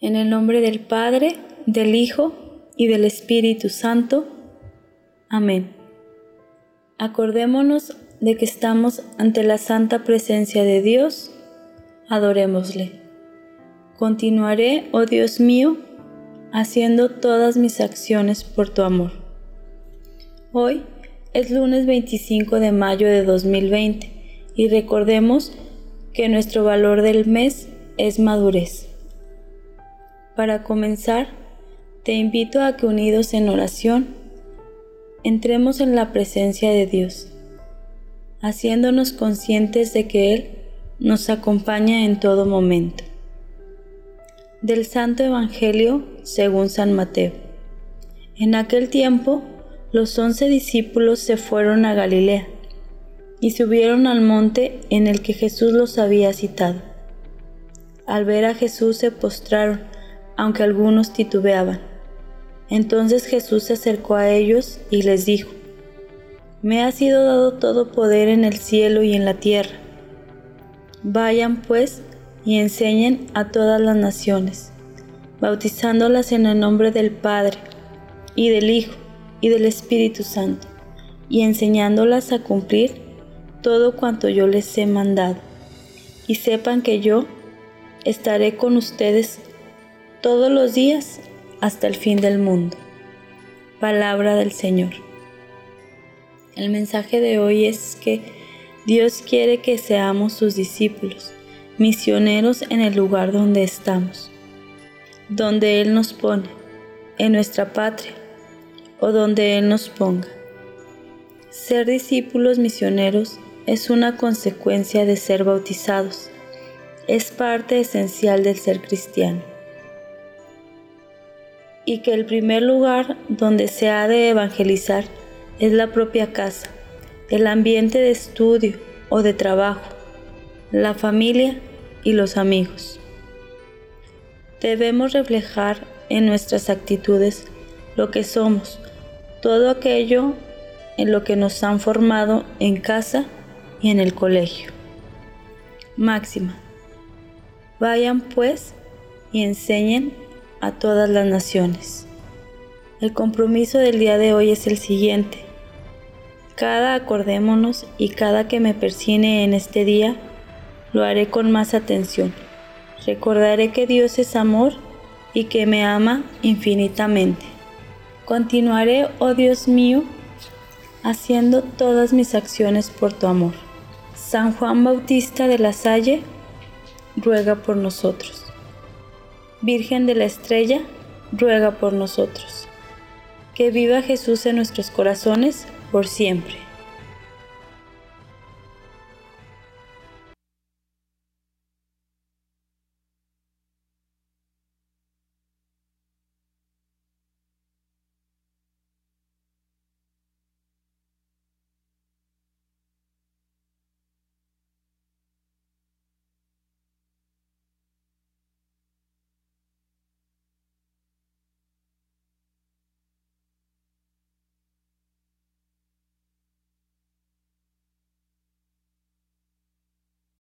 En el nombre del Padre, del Hijo y del Espíritu Santo. Amén. Acordémonos de que estamos ante la santa presencia de Dios. Adorémosle. Continuaré, oh Dios mío, haciendo todas mis acciones por tu amor. Hoy es lunes 25 de mayo de 2020 y recordemos que nuestro valor del mes es madurez. Para comenzar, te invito a que unidos en oración, entremos en la presencia de Dios, haciéndonos conscientes de que Él nos acompaña en todo momento. Del Santo Evangelio según San Mateo. En aquel tiempo, los once discípulos se fueron a Galilea y subieron al monte en el que Jesús los había citado. Al ver a Jesús se postraron aunque algunos titubeaban. Entonces Jesús se acercó a ellos y les dijo, Me ha sido dado todo poder en el cielo y en la tierra. Vayan pues y enseñen a todas las naciones, bautizándolas en el nombre del Padre, y del Hijo, y del Espíritu Santo, y enseñándolas a cumplir todo cuanto yo les he mandado. Y sepan que yo estaré con ustedes todos los días hasta el fin del mundo. Palabra del Señor. El mensaje de hoy es que Dios quiere que seamos sus discípulos, misioneros en el lugar donde estamos, donde Él nos pone, en nuestra patria o donde Él nos ponga. Ser discípulos misioneros es una consecuencia de ser bautizados, es parte esencial del ser cristiano y que el primer lugar donde se ha de evangelizar es la propia casa, el ambiente de estudio o de trabajo, la familia y los amigos. Debemos reflejar en nuestras actitudes lo que somos, todo aquello en lo que nos han formado en casa y en el colegio. Máxima. Vayan pues y enseñen a todas las naciones. El compromiso del día de hoy es el siguiente. Cada acordémonos y cada que me persigne en este día, lo haré con más atención. Recordaré que Dios es amor y que me ama infinitamente. Continuaré, oh Dios mío, haciendo todas mis acciones por tu amor. San Juan Bautista de la Salle, ruega por nosotros. Virgen de la Estrella, ruega por nosotros. Que viva Jesús en nuestros corazones por siempre.